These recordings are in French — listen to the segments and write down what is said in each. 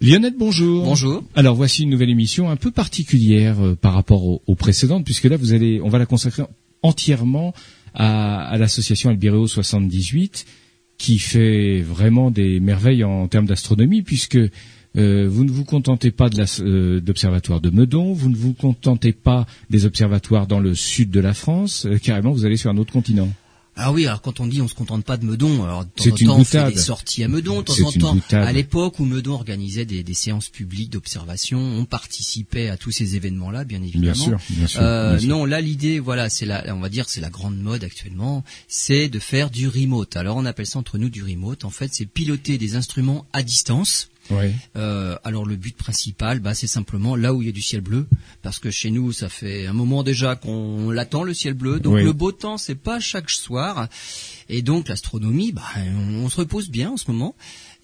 Lionel, bonjour. Bonjour. Alors voici une nouvelle émission un peu particulière euh, par rapport aux, précédentes, puisque là vous allez, on va la consacrer entièrement à, l'association Albireo 78, qui fait vraiment des merveilles en termes d'astronomie, puisque euh, vous ne vous contentez pas de euh, d'observatoire de Meudon, vous ne vous contentez pas des observatoires dans le sud de la France, carrément vous allez sur un autre continent. Ah oui, alors quand on dit on se contente pas de Meudon, alors de temps en temps on fait des sorties à Meudon, de temps en temps, à l'époque où Meudon organisait des, des séances publiques d'observation, on participait à tous ces événements-là, bien évidemment. Bien sûr, bien sûr, euh, Non, là l'idée, voilà, c'est la, on va dire, c'est la grande mode actuellement, c'est de faire du remote. Alors on appelle ça entre nous du remote. En fait, c'est piloter des instruments à distance oui. Euh, alors le but principal, bah, c'est simplement là où il y a du ciel bleu, parce que chez nous, ça fait un moment déjà qu'on l'attend le ciel bleu. Donc le beau temps, c'est pas chaque soir, et donc l'astronomie, bah, on se repose bien en ce moment.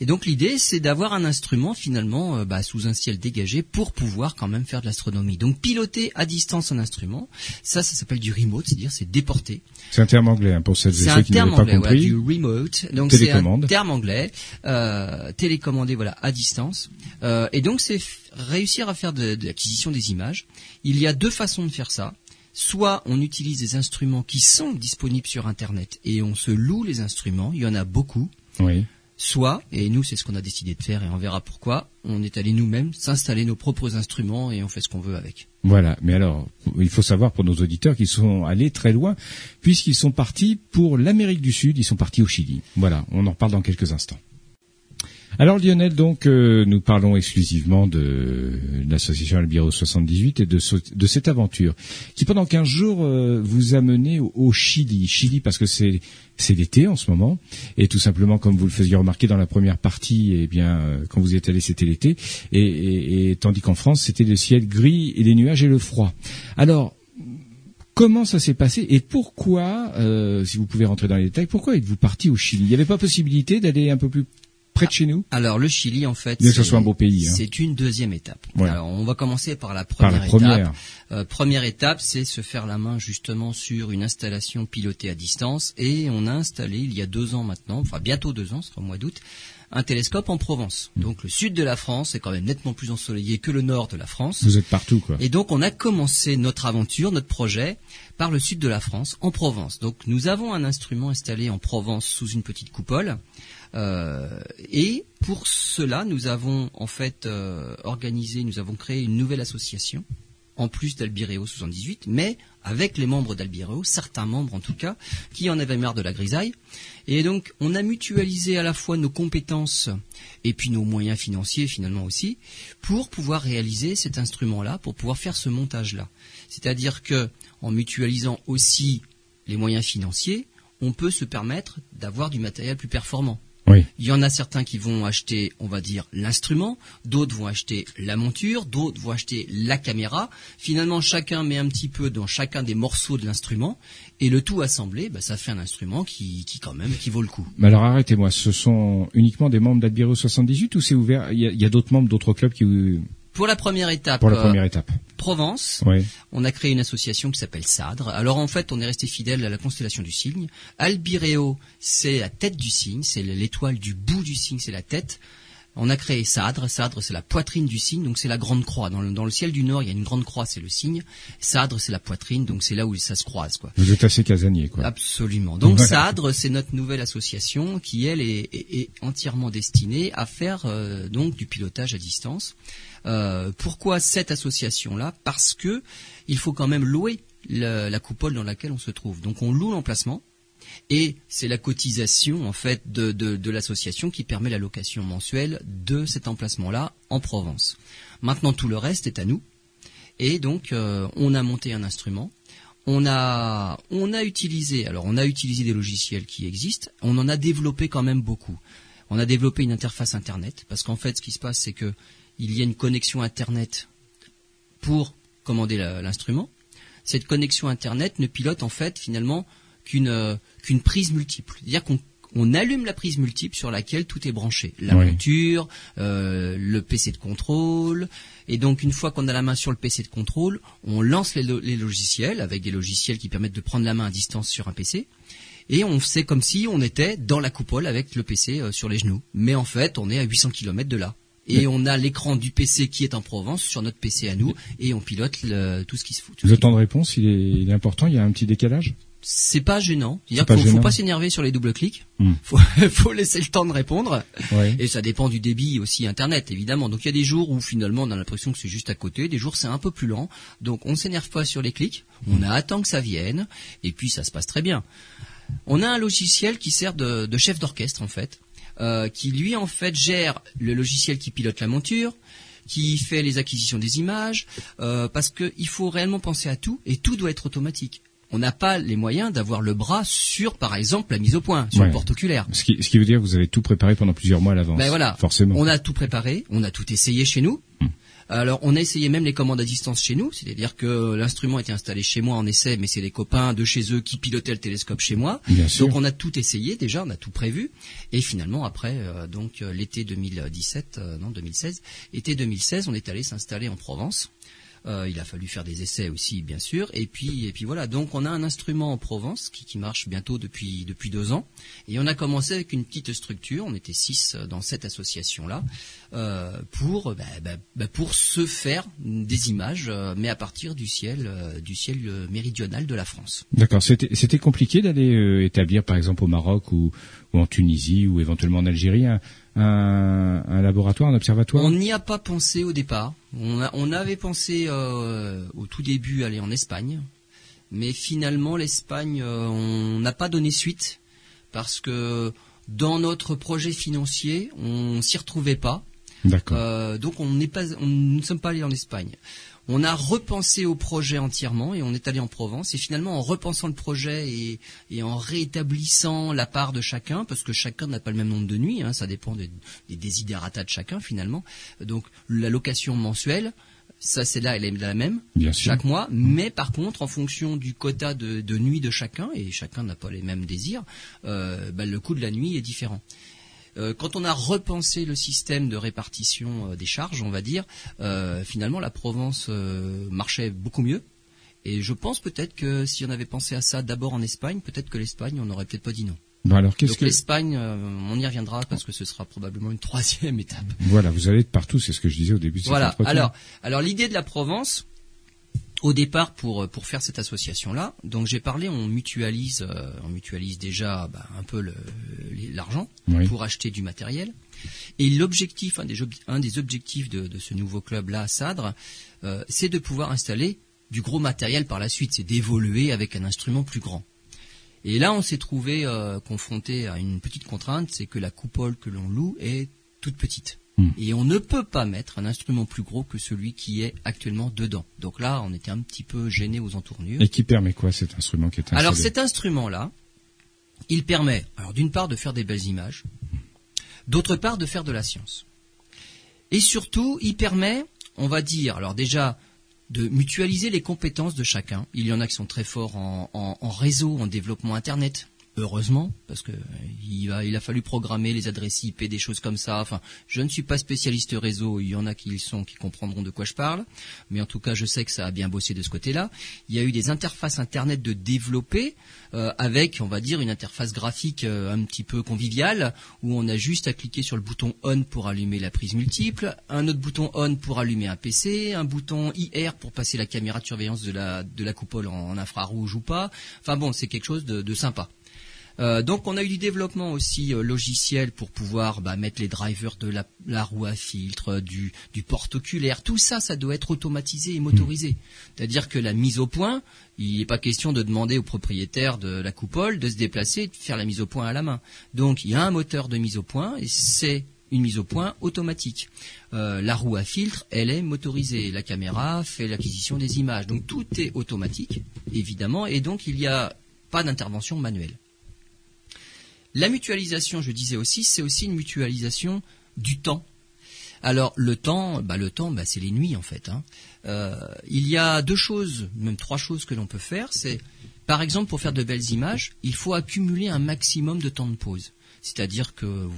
Et donc l'idée, c'est d'avoir un instrument finalement euh, bah, sous un ciel dégagé pour pouvoir quand même faire de l'astronomie. Donc piloter à distance un instrument, ça, ça s'appelle du remote, c'est-à-dire c'est déporter. C'est un terme anglais hein, pour celles et ceux qui n'avaient pas compris. du remote. Donc c'est un terme anglais, euh, télécommandé voilà à distance. Euh, et donc c'est réussir à faire de, de l'acquisition des images. Il y a deux façons de faire ça. Soit on utilise des instruments qui sont disponibles sur Internet et on se loue les instruments. Il y en a beaucoup. Oui soit, et nous c'est ce qu'on a décidé de faire et on verra pourquoi, on est allé nous-mêmes s'installer nos propres instruments et on fait ce qu'on veut avec. Voilà, mais alors il faut savoir pour nos auditeurs qu'ils sont allés très loin puisqu'ils sont partis pour l'Amérique du Sud, ils sont partis au Chili. Voilà, on en reparle dans quelques instants. Alors Lionel, donc euh, nous parlons exclusivement de, l'association Albiro 78 et de, de, cette aventure qui pendant 15 jours euh, vous a mené au, Chili. Chili parce que c'est c'est l'été en ce moment et tout simplement comme vous le faisiez remarquer dans la première partie, eh bien euh, quand vous y êtes allé c'était l'été et, et, tandis qu'en France c'était le ciel gris et les nuages et le froid. Alors Comment ça s'est passé et pourquoi, si vous pouvez rentrer dans les détails, pourquoi êtes-vous parti au Chili? Il n'y avait pas possibilité d'aller un peu plus près de chez nous Alors le Chili, en fait, c'est un beau pays. Hein. C'est une deuxième étape. Alors on va commencer par la première étape. Euh, première étape, c'est se faire la main justement sur une installation pilotée à distance, et on a installé il y a deux ans maintenant, enfin bientôt deux ans, ce sera au mois d'août, un télescope en Provence. Hmm. Donc le sud de la France est quand même nettement plus ensoleillé que le nord de la France. Vous êtes partout quoi. Et donc on a commencé notre aventure, notre projet par le sud de la France, en Provence. Donc nous avons un instrument installé en Provence sous une petite coupole. Euh, et pour cela, nous avons en fait euh, organisé, nous avons créé une nouvelle association en plus d'Albireo 78, mais avec les membres d'Albireo, certains membres en tout cas, qui en avaient marre de la grisaille. Et donc, on a mutualisé à la fois nos compétences et puis nos moyens financiers finalement aussi, pour pouvoir réaliser cet instrument-là, pour pouvoir faire ce montage-là. C'est-à-dire que, en mutualisant aussi les moyens financiers, on peut se permettre d'avoir du matériel plus performant. Il y en a certains qui vont acheter, on va dire, l'instrument, d'autres vont acheter la monture, d'autres vont acheter la caméra. Finalement, chacun met un petit peu dans chacun des morceaux de l'instrument, et le tout assemblé, bah, ça fait un instrument qui, qui quand même, qui vaut le coup. Mais alors arrêtez-moi, ce sont uniquement des membres d'Adbiro 78 ou c'est ouvert? Il y a, a d'autres membres d'autres clubs qui pour la première étape, pour la première euh, étape. Provence, on a créé une association qui s'appelle SADRE. Alors en fait, on est resté fidèle à la constellation du cygne. Albireo, c'est la tête du cygne, c'est l'étoile du bout du cygne, c'est la tête. On a créé Sadre. Sadre, c'est la poitrine du cygne, donc c'est la grande croix. Dans le, ciel du Nord, il y a une grande croix, c'est le cygne. Sadre, c'est la poitrine, donc c'est là où ça se croise. Quoi. Vous êtes assez casanier, quoi. Absolument. Donc Sadre, c'est notre nouvelle association qui, elle, est, entièrement destinée à faire euh, donc du pilotage à distance. Euh, pourquoi cette association-là? Parce que il faut quand même louer la, coupole dans laquelle on se trouve. Donc on loue l'emplacement et c'est la cotisation en fait de, l'association qui permet la location mensuelle de cet emplacement-là en Provence. Maintenant tout le reste est à nous et donc euh, on a monté un instrument. On a, on a utilisé, alors on a utilisé des logiciels qui existent, on en a développé quand même beaucoup. On a développé une interface internet parce qu'en fait ce qui se passe c'est que il y a une connexion Internet pour commander l'instrument. Cette connexion Internet ne pilote en fait finalement qu'une euh, qu'une prise multiple. C'est-à-dire qu'on on allume la prise multiple sur laquelle tout est branché. La monture, euh, le PC de contrôle. Et donc, une fois qu'on a la main sur le PC de contrôle, on lance les, logiciels avec des logiciels qui permettent de prendre la main à distance sur un PC. Et on fait comme si on était dans la coupole avec le PC euh, sur les genoux. Mais en fait, on est à 800 km de là Et on a l'écran du PC qui est en Provence sur notre PC à nous et on pilote tout ce qui se fout. Le temps de réponse, il est, il est important. Il y a un petit décalage? C'est pas gênant. Il faut, faut pas s'énerver sur les doubles clics. Hmm. Faut, faut laisser le temps de répondre. Et ça dépend du débit aussi internet évidemment. Donc il y a des jours où finalement on a l'impression que c'est juste à côté, des jours c'est un peu plus lent. Donc on s'énerve pas sur les clics. On attend que ça vienne et puis ça se passe très bien. On a un logiciel qui sert de, de chef d'orchestre en fait, euh, qui lui en fait gère le logiciel qui pilote la monture, qui fait les acquisitions des images, euh, parce qu'il faut réellement penser à tout et tout doit être automatique on n'a pas les moyens d'avoir le bras sur, par exemple, la mise au point, sur le porte oculaire. Ce qui, ce qui, veut dire que vous avez tout préparé pendant plusieurs mois à l'avance. Ben voilà, forcément. On a tout préparé, on a tout essayé chez nous. Hmm. Alors, on a essayé même les commandes à distance chez nous, c'est-à-dire que l'instrument était installé chez moi en essai, mais c'est les copains de chez eux qui pilotaient le télescope chez moi. Bien donc, on a tout essayé déjà, on a tout prévu, et finalement après, euh, donc euh, l'été 2017, euh, non 2016, été 2016, on est allé s'installer en Provence. Euh, il a fallu faire des essais aussi, bien sûr. Et puis, et puis voilà. Donc, on a un instrument en Provence qui, qui marche bientôt depuis depuis deux ans. Et on a commencé avec une petite structure. On était six dans cette association-là euh, pour bah, bah, bah, pour se faire des images, euh, mais à partir du ciel euh, du ciel méridional de la France. D'accord. C'était compliqué d'aller établir, par exemple, au Maroc ou, ou en Tunisie ou éventuellement en Algérie un, laboratoire, un observatoire? On n'y a pas pensé au départ. On, avait pensé euh, au tout début aller en Espagne, mais finalement l'Espagne, euh, on n'a pas donné suite parce que dans notre projet financier, on s'y retrouvait pas. D'accord. Euh, donc on n'est pas, on, nous ne sommes pas allés en Espagne. On a repensé au projet entièrement et on est allé en Provence. Et finalement, en repensant le projet et, et en rétablissant la part de chacun, parce que chacun n'a pas le même nombre de nuits, hein, ça dépend des, des de chacun finalement. Donc la location mensuelle, ça c'est là, elle est la même chaque mois, mais par contre, en fonction du quota de, de nuit de chacun, et chacun n'a pas les mêmes désirs, euh, bah, le coût de la nuit est différent. Euh, quand on a repensé le système de répartition euh, des charges, on va dire, euh, finalement la Provence marchait beaucoup mieux. Et je pense peut-être que si on avait pensé à ça d'abord en Espagne, peut-être que l'Espagne, on n'aurait peut-être pas dit non. alors, qu'est-ce que l'Espagne, on y reviendra parce que ce sera probablement une troisième étape. Voilà, vous allez être partout, c'est ce que je disais au début. De voilà. Alors, alors l'idée de la Provence, au départ pour euh, pour faire cette association là donc j'ai parlé on mutualise euh, on mutualise déjà bah, un peu l'argent pour acheter du matériel. Et l'objectif un des un des objectifs de, ce nouveau club là Sadre euh, c'est de pouvoir installer du gros matériel par la suite. C'est d'évoluer avec un instrument plus grand. Et là on s'est trouvé confronté à une petite contrainte c'est que la coupole que l'on loue est toute petite Hmm. Et on ne peut pas mettre un instrument plus gros que celui qui est actuellement dedans. Donc là, on était un petit peu gêné aux entournures. Et qui permet quoi cet instrument qui est installé Alors cet instrument-là, il permet, alors d'une part de faire des belles images, d'autre part de faire de la science. Et surtout, il permet, on va dire, alors déjà, de mutualiser les compétences de chacun. Il y en a qui sont très forts en, en réseau, en développement Internet, heureusement, parce que il a, il a fallu programmer les adresses IP, des choses comme ça. Enfin, je ne suis pas spécialiste réseau. Il y en a qui le sont, qui comprendront de quoi je parle. Mais en tout cas, je sais que ça a bien bossé de ce côté-là. Il y a eu des interfaces internet de développer euh, avec, on va dire, une interface graphique euh, un petit peu conviviale où on a juste à cliquer sur le bouton on pour allumer la prise multiple, un autre bouton on pour allumer un PC, un bouton IR pour passer la caméra de surveillance de la de la coupole en, infrarouge ou pas. Enfin bon, c'est quelque chose de sympa. Euh, donc on a eu du développement aussi euh, logiciel pour pouvoir bah, mettre les drivers de la, roue à filtre, du, porte oculaire. Tout ça, ça doit être automatisé et motorisé. C'est-à-dire que la mise au point, il n'est pas question de demander au propriétaire de la coupole de se déplacer et de faire la mise au point à la main. Donc il y a un moteur de mise au point et c'est une mise au point automatique. Euh, la roue à filtre, elle est motorisée. La caméra fait l'acquisition des images. Donc tout est automatique, évidemment, et donc il n'y a pas d'intervention manuelle. La mutualisation, je disais aussi, c'est aussi une mutualisation du temps. Alors le temps, bah, le temps, bah, c'est les nuits en fait. Hein. Euh, il y a deux choses, même trois choses que l'on peut faire. C'est, par exemple, pour faire de belles images, il faut accumuler un maximum de temps de pause. C'est-à-dire que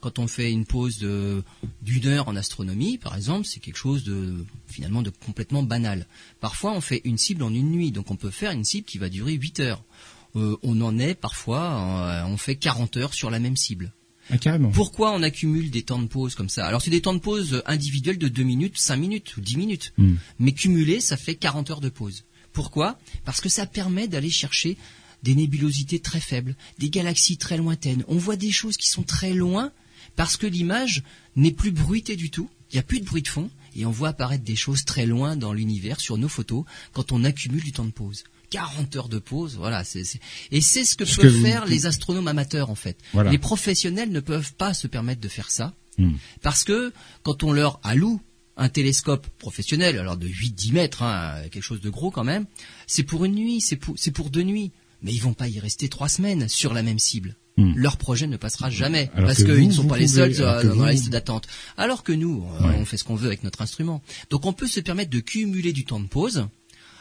quand on fait une pause d'une heure en astronomie, par exemple, c'est quelque chose de finalement de complètement banal. Parfois, on fait une cible en une nuit, donc on peut faire une cible qui va durer 8 heures. Euh, on en est parfois, euh, on fait 40 heures sur la même cible. Ah, carrément. Pourquoi on accumule des temps de pause comme ça? Alors c'est des temps de pause individuels de 2 minutes, 5 minutes ou 10 minutes. Hmm. Mais cumulé, ça fait 40 heures de pause. Pourquoi? Parce que ça permet d'aller chercher des nébulosités très faibles, des galaxies très lointaines. On voit des choses qui sont très loin parce que l'image n'est plus bruitée du tout. Il n'y a plus de bruit de fond et on voit apparaître des choses très loin dans l'univers sur nos photos quand on accumule du temps de pause. 40 heures de pause, voilà. c'est c'est- Et c'est ce que peuvent que vous- faire les astronomes amateurs en fait. Voilà. Les professionnels ne peuvent pas se permettre de faire ça Hmm. parce que quand on leur alloue un télescope professionnel, alors de 8-10 mètres, hein, quelque chose de gros quand même, c'est pour une nuit, c'est pour, c'est pour deux nuits. Mais ils vont pas y rester trois semaines sur la même cible. Hmm. Leur projet ne passera jamais Alors parce qu'ils ne sont pas les seuls euh, dans vous- la liste d'attente. Alors que nous, euh, Ouais. on fait ce qu'on veut avec notre instrument. Donc on peut se permettre de cumuler du temps de pause.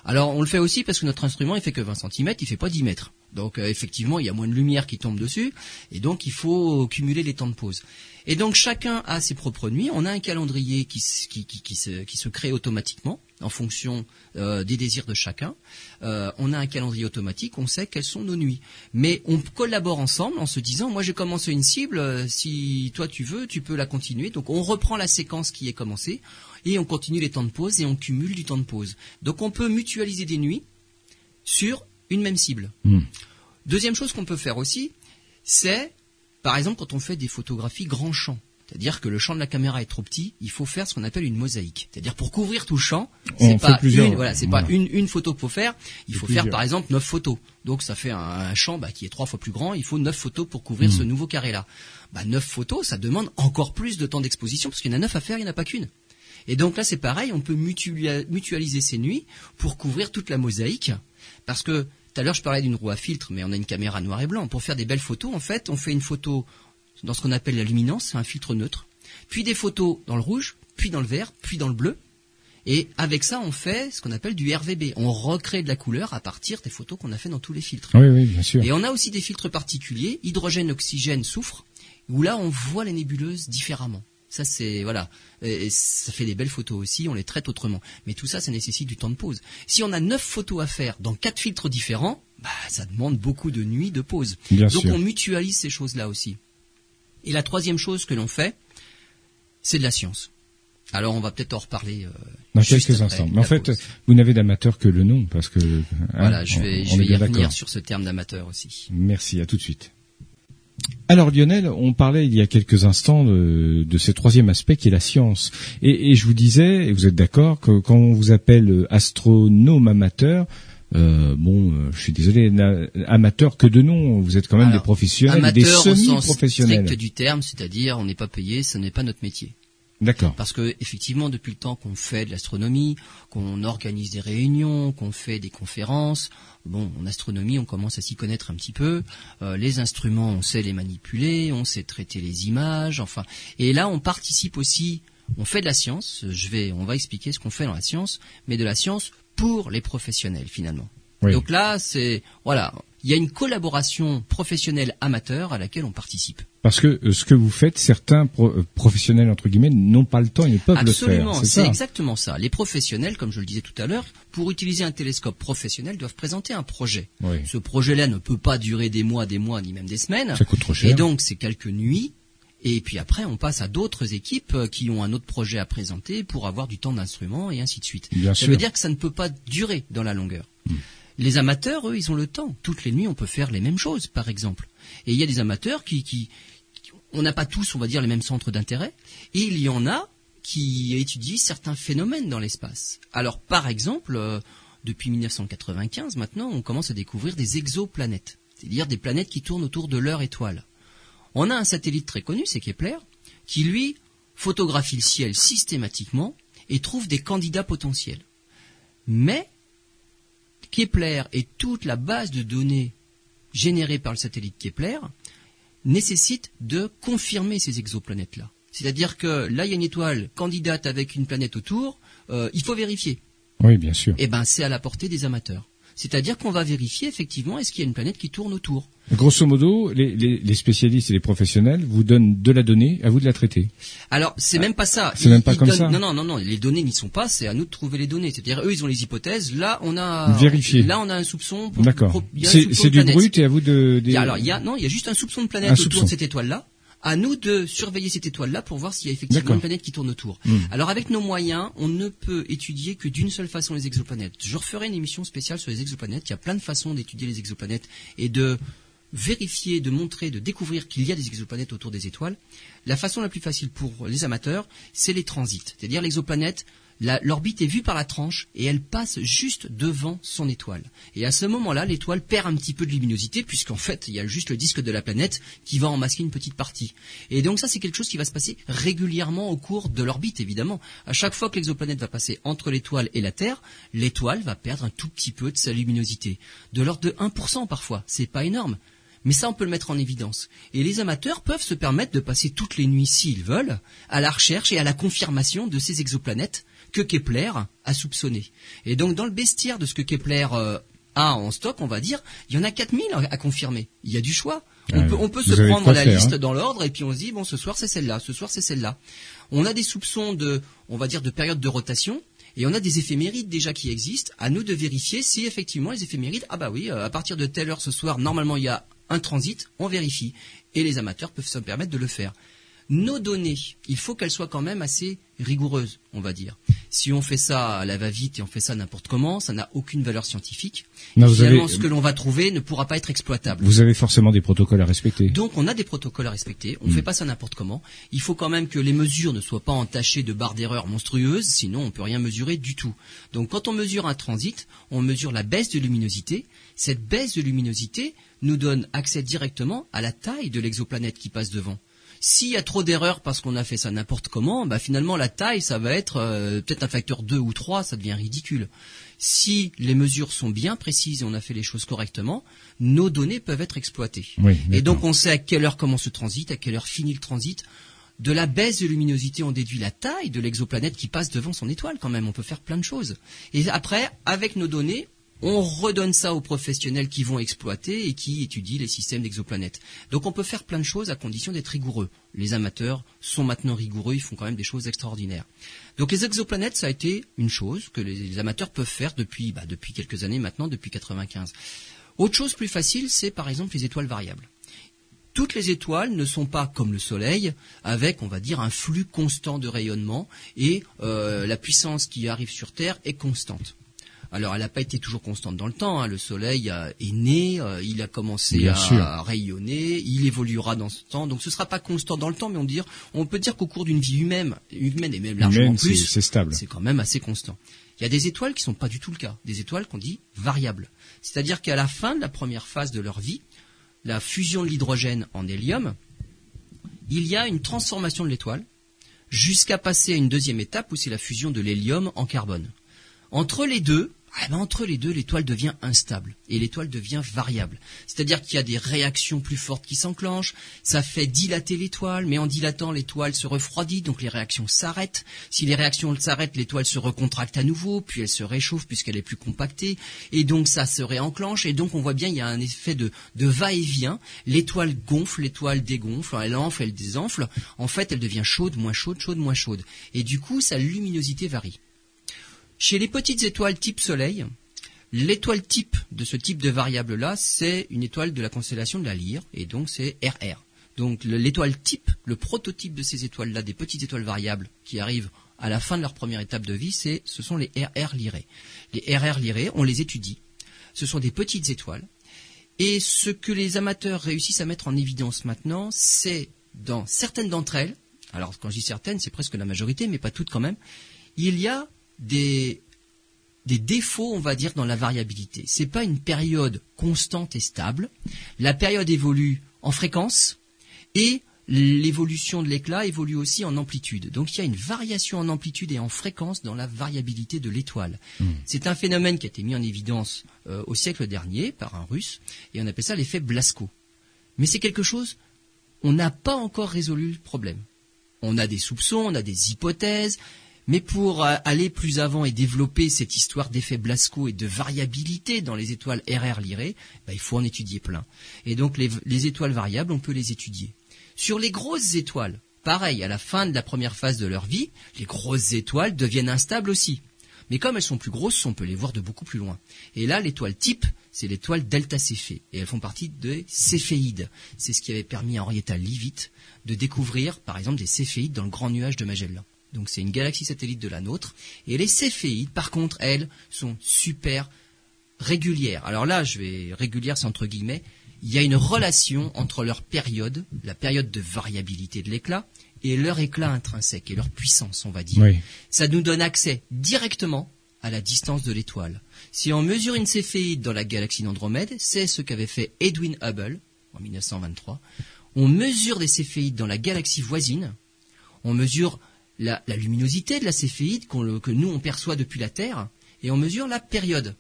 Alors on le fait aussi parce que notre instrument il fait que 20 cm, il fait pas 10 mètres. Donc euh, effectivement il y a moins de lumière qui tombe dessus et donc il faut cumuler les temps de pause. Et donc chacun a ses propres nuits. On a un calendrier qui, qui, qui, qui se, se crée automatiquement en fonction euh, des désirs de chacun. Euh, on a un calendrier automatique, on sait quelles sont nos nuits. Mais on collabore ensemble en se disant, moi j'ai commencé une cible, euh, si toi tu veux, tu peux la continuer. Donc on reprend la séquence qui est commencée et on continue les temps de pause et on cumule du temps de pause. Donc on peut mutualiser des nuits sur une même cible. Hmm. Deuxième chose qu'on peut faire aussi, c'est, par exemple, quand on fait des photographies grand champ. C'est-à-dire que le champ de la caméra est trop petit, il faut faire ce qu'on appelle une mosaïque. C'est-à-dire pour couvrir tout le champ, c'est pas une, voilà, c'est voilà. pas une, une photo qu'il faut faire. Il faut faire par exemple neuf photos. Donc ça fait un, un champ bah, qui est trois fois plus grand. Il faut neuf photos pour couvrir Hmm. ce nouveau carré-là. Bah, neuf photos, ça demande encore plus de temps d'exposition parce qu'il y en a neuf à faire, il n'y en a pas qu'une. Et donc là, c'est pareil, on peut mutua- mutualiser ces nuits pour couvrir toute la mosaïque. Parce que tout à l'heure, je parlais d'une roue à filtre, mais on a une caméra noir et blanc. Pour faire des belles photos, en fait, on fait une photo dans ce qu'on appelle la luminance, c'est un filtre neutre. Puis des photos dans le rouge, puis dans le vert, puis dans le bleu. Et avec ça, on fait ce qu'on appelle du RVB. On recrée de la couleur à partir des photos qu'on a fait dans tous les filtres. Oui, oui, bien sûr. Et on a aussi des filtres particuliers, hydrogène, oxygène, soufre, où là on voit les nébuleuses différemment. Ça c'est voilà, Et ça fait des belles photos aussi, on les traite autrement. Mais tout ça, ça nécessite du temps de pause. Si on a neuf photos à faire dans quatre filtres différents, bah, ça demande beaucoup de nuits de pause. Bien Donc sûr. on mutualise ces choses-là aussi. Et la troisième chose que l'on fait, c'est de la science. Alors on va peut-être en reparler. euh, Dans quelques instants. Mais en fait, pause. vous n'avez d'amateur que le nom, parce que. hein, voilà, je vais, on je est vais y bien revenir sur ce terme d'amateur aussi. Merci, à tout de suite. Alors Lionel, on parlait il y a quelques instants de, de ce troisième aspect qui est la science. Et, et je vous disais, et vous êtes d'accord, que quand on vous appelle astronome amateur, euh, bon, euh, je suis désolé, amateur que de nom, vous êtes quand même Alors, des professionnels, des au sens semi-professionnels. strict du terme, c'est-à-dire on n'est pas payé, ce n'est pas notre métier. D'accord. Parce que effectivement, depuis le temps qu'on fait de l'astronomie, qu'on organise des réunions, qu'on fait des conférences, bon, en astronomie, on commence à s'y connaître un petit peu. Euh, les instruments, on sait les manipuler, on sait traiter les images, enfin. Et là, on participe aussi. On fait de la science. Je vais, on va expliquer ce qu'on fait dans la science, mais de la science pour les professionnels finalement. Oui. Donc là, c'est voilà, il y a une collaboration professionnelle amateur à laquelle on participe. Parce que euh, ce que vous faites, certains pro- euh, professionnels entre guillemets n'ont pas le temps, ils ne peuvent Absolument, le faire. C'est exactement ça. Les professionnels, comme je le disais tout à l'heure, pour utiliser un télescope professionnel, doivent présenter un projet. Oui. Ce projet-là ne peut pas durer des mois, des mois, ni même des semaines. Ça coûte trop cher. Et donc, c'est quelques nuits. Et puis après, on passe à d'autres équipes euh, qui ont un autre projet à présenter pour avoir du temps d'instrument et ainsi de suite. Bien Ça sûr. Hmm. veut dire que ça ne peut pas durer dans la longueur. Les amateurs, eux, ils ont le temps. Toutes les nuits, on peut faire les mêmes choses, par exemple. Et il y a des amateurs qui, on n'a pas tous, on va dire, les mêmes centres d'intérêt. Et il y en a qui étudient certains phénomènes dans l'espace. Alors, par exemple, euh, depuis 1995, maintenant, on commence à découvrir des exoplanètes. C'est-à-dire des planètes qui tournent autour de leur étoile. On a un satellite très connu, c'est Kepler, qui lui photographie le ciel systématiquement et trouve des candidats potentiels. Mais Kepler et toute la base de données générée par le satellite Kepler nécessitent de confirmer ces exoplanètes-là. C'est-à-dire que là, il y a une étoile candidate avec une planète autour, euh, il faut vérifier. Oui, bien sûr. Eh ben, c'est à la portée des amateurs. C'est-à-dire qu'on va vérifier effectivement est-ce qu'il y a une planète qui tourne autour. Grosso modo, les, les- les spécialistes et les professionnels vous donnent de la donnée, à vous de la traiter. Alors, c'est même pas ça. C'est même pas comme donnent- ça. Non, non, non, non. Les données n'y sont pas. C'est à nous de trouver les données. C'est-à-dire, eux, ils ont les hypothèses. Là, on a Vérifier. Là, on a un soupçon. D'accord. C'est du brut et à vous de. Il des- y a- alors, il y a non, il y a juste un soupçon de planète Un autour soupçon. de cette étoile-là. À nous de surveiller cette étoile-là pour voir s'il y a effectivement une planète qui tourne autour. Hmm. Alors avec nos moyens, on ne peut étudier que d'une seule façon les exoplanètes. Je referai une émission spéciale sur les exoplanètes. Il y a plein de façons d'étudier les exoplanètes et de vérifier, de montrer, de découvrir qu'il y a des exoplanètes autour des étoiles. La façon la plus facile pour les amateurs, c'est les transits. C'est-à-dire l'exoplanète l'orbite est vue par la tranche et elle passe juste devant son étoile. Et à ce moment-là, l'étoile perd un petit peu de luminosité puisqu'en fait, il y a juste le disque de la planète qui va en masquer une petite partie. Et donc ça, c'est quelque chose qui va se passer régulièrement au cours de l'orbite, évidemment. À chaque fois que l'exoplanète va passer entre l'étoile et la Terre, l'étoile va perdre un tout petit peu de sa luminosité. De l'ordre de 1% parfois. C'est pas énorme. Mais ça, on peut le mettre en évidence. Et les amateurs peuvent se permettre de passer toutes les nuits, s'ils veulent, à la recherche et à la confirmation de ces exoplanètes que Kepler a soupçonné. Et donc dans le bestiaire de ce que Kepler euh, a en stock, on va dire, il y en a 4000 à confirmer. Il y a du choix. On peut, se prendre la liste hein. dans l'ordre et puis on se dit, bon, ce soir c'est celle-là, ce soir c'est celle-là. On a des soupçons de, on va dire, de période de rotation. Et on a des éphémérides déjà qui existent. À nous de vérifier si effectivement les éphémérides, ah bah oui, euh, à partir de telle heure ce soir, normalement il y a un transit, on vérifie. Et les amateurs peuvent se permettre de le faire nos données, il faut qu'elles soient quand même assez rigoureuses, on va dire. Si on fait ça à la va-vite et on fait ça n'importe comment, ça n'a aucune valeur scientifique. Non, Finalement, ce que l'on va trouver ne pourra pas être exploitable. Vous avez forcément des protocoles à respecter. Donc, on a des protocoles à respecter. On ne hmm. fait pas ça n'importe comment. Il faut quand même que les mesures ne soient pas entachées de barres d'erreur monstrueuses, sinon on peut rien mesurer du tout. Donc, quand on mesure un transit, on mesure la baisse de luminosité. Cette baisse de luminosité nous donne accès directement à la taille de l'exoplanète qui passe devant. S'il y a trop d'erreurs parce qu'on a fait ça n'importe comment, bah finalement la taille, ça va être euh, peut-être un facteur 2 ou 3, ça devient ridicule. Si les mesures sont bien précises et on a fait les choses correctement, nos données peuvent être exploitées. et donc on sait à quelle heure commence le transit, à quelle heure finit le transit. De la baisse de luminosité, on déduit la taille de l'exoplanète qui passe devant son étoile quand même. On peut faire plein de choses. Et après, avec nos données, on redonne ça aux professionnels qui vont exploiter et qui étudient les systèmes d'exoplanètes. Donc on peut faire plein de choses à condition d'être rigoureux. Les amateurs sont maintenant rigoureux, ils font quand même des choses extraordinaires. Donc les exoplanètes, ça a été une chose que les amateurs peuvent faire depuis, bah, depuis quelques années maintenant, depuis 95. Autre chose plus facile, c'est par exemple les étoiles variables. Toutes les étoiles ne sont pas comme le Soleil, avec, on va dire, un flux constant de rayonnement et euh, la puissance qui arrive sur Terre est constante. Alors, elle n'a pas été toujours constante dans le temps. Hein. Le Soleil est né, euh, il a commencé à, rayonner, il évoluera dans ce temps. Donc, ce ne sera pas constant dans le temps, mais on, dire, on peut dire qu'au cours d'une vie humaine, humaine et même largement plus, c'est stable. C'est quand même assez constant. Il y a des étoiles qui ne sont pas du tout le cas. Des étoiles qu'on dit variables. C'est-à-dire qu'à la fin de la première phase de leur vie, la fusion de l'hydrogène en hélium, il y a une transformation de l'étoile jusqu'à passer à une deuxième étape où c'est la fusion de l'hélium en carbone. Entre les deux, ah entre les deux, l'étoile devient instable et l'étoile devient variable. C'est-à-dire qu'il y a des réactions plus fortes qui s'enclenchent, ça fait dilater l'étoile, mais en dilatant, l'étoile se refroidit, donc les réactions s'arrêtent. Si les réactions s'arrêtent, l'étoile se recontracte à nouveau, puis elle se réchauffe puisqu'elle est plus compactée, et donc ça se réenclenche, et donc on voit bien il y a un effet de, de va-et-vient. L'étoile gonfle, l'étoile dégonfle, elle enfle, elle désenfle. En fait, elle devient chaude, moins chaude, chaude, moins chaude. Et du coup, sa luminosité varie. Chez les petites étoiles type Soleil, l'étoile type de ce type de variable-là, c'est une étoile de la constellation de la Lyre, et donc c'est RR. Donc l'étoile type, le prototype de ces étoiles-là, des petites étoiles variables qui arrivent à la fin de leur première étape de vie, ce sont les RR lyrées. Les RR lyrées, on les étudie. Ce sont des petites étoiles. Et ce que les amateurs réussissent à mettre en évidence maintenant, c'est dans certaines d'entre elles, alors quand je dis certaines, c'est presque la majorité, mais pas toutes quand même, il y a des, défauts, on va dire, dans la variabilité. Ce n'est pas une période constante et stable. La période évolue en fréquence et l'évolution de l'éclat évolue aussi en amplitude. Donc il y a une variation en amplitude et en fréquence dans la variabilité de l'étoile. Hmm. C'est un phénomène qui a été mis en évidence euh, au siècle dernier par un russe et on appelle ça l'effet Blasco. Mais c'est quelque chose, on n'a pas encore résolu le problème. On a des soupçons, on a des hypothèses, mais pour euh, aller plus avant et développer cette histoire d'effet Blasco et de variabilité dans les étoiles RR lirées, bah, il faut en étudier plein. Et donc les, étoiles variables, on peut les étudier. Sur les grosses étoiles, pareil, à la fin de la première phase de leur vie, les grosses étoiles deviennent instables aussi. Mais comme elles sont plus grosses, on peut les voir de beaucoup plus loin. Et là, l'étoile type, c'est l'étoile Delta Céphée. Et elles font partie des céphéides. C'est ce qui avait permis à Henrietta Leavitt de découvrir, par exemple, des céphéides dans le grand nuage de Magellan. Donc c'est une galaxie satellite de la nôtre. Et les céphéides, par contre, elles, sont super régulières. Alors là, je vais régulière, c'est entre guillemets. Il y a une relation entre leur période, la période de variabilité de l'éclat, et leur éclat intrinsèque et leur puissance, on va dire. Ça nous donne accès directement à la distance de l'étoile. Si on mesure une céphéide dans la galaxie d'Andromède, c'est ce qu'avait fait Edwin Hubble en 1923. On mesure des céphéides dans la galaxie voisine. On mesure la, luminosité de la céphéide que nous on perçoit depuis la Terre et on mesure la période.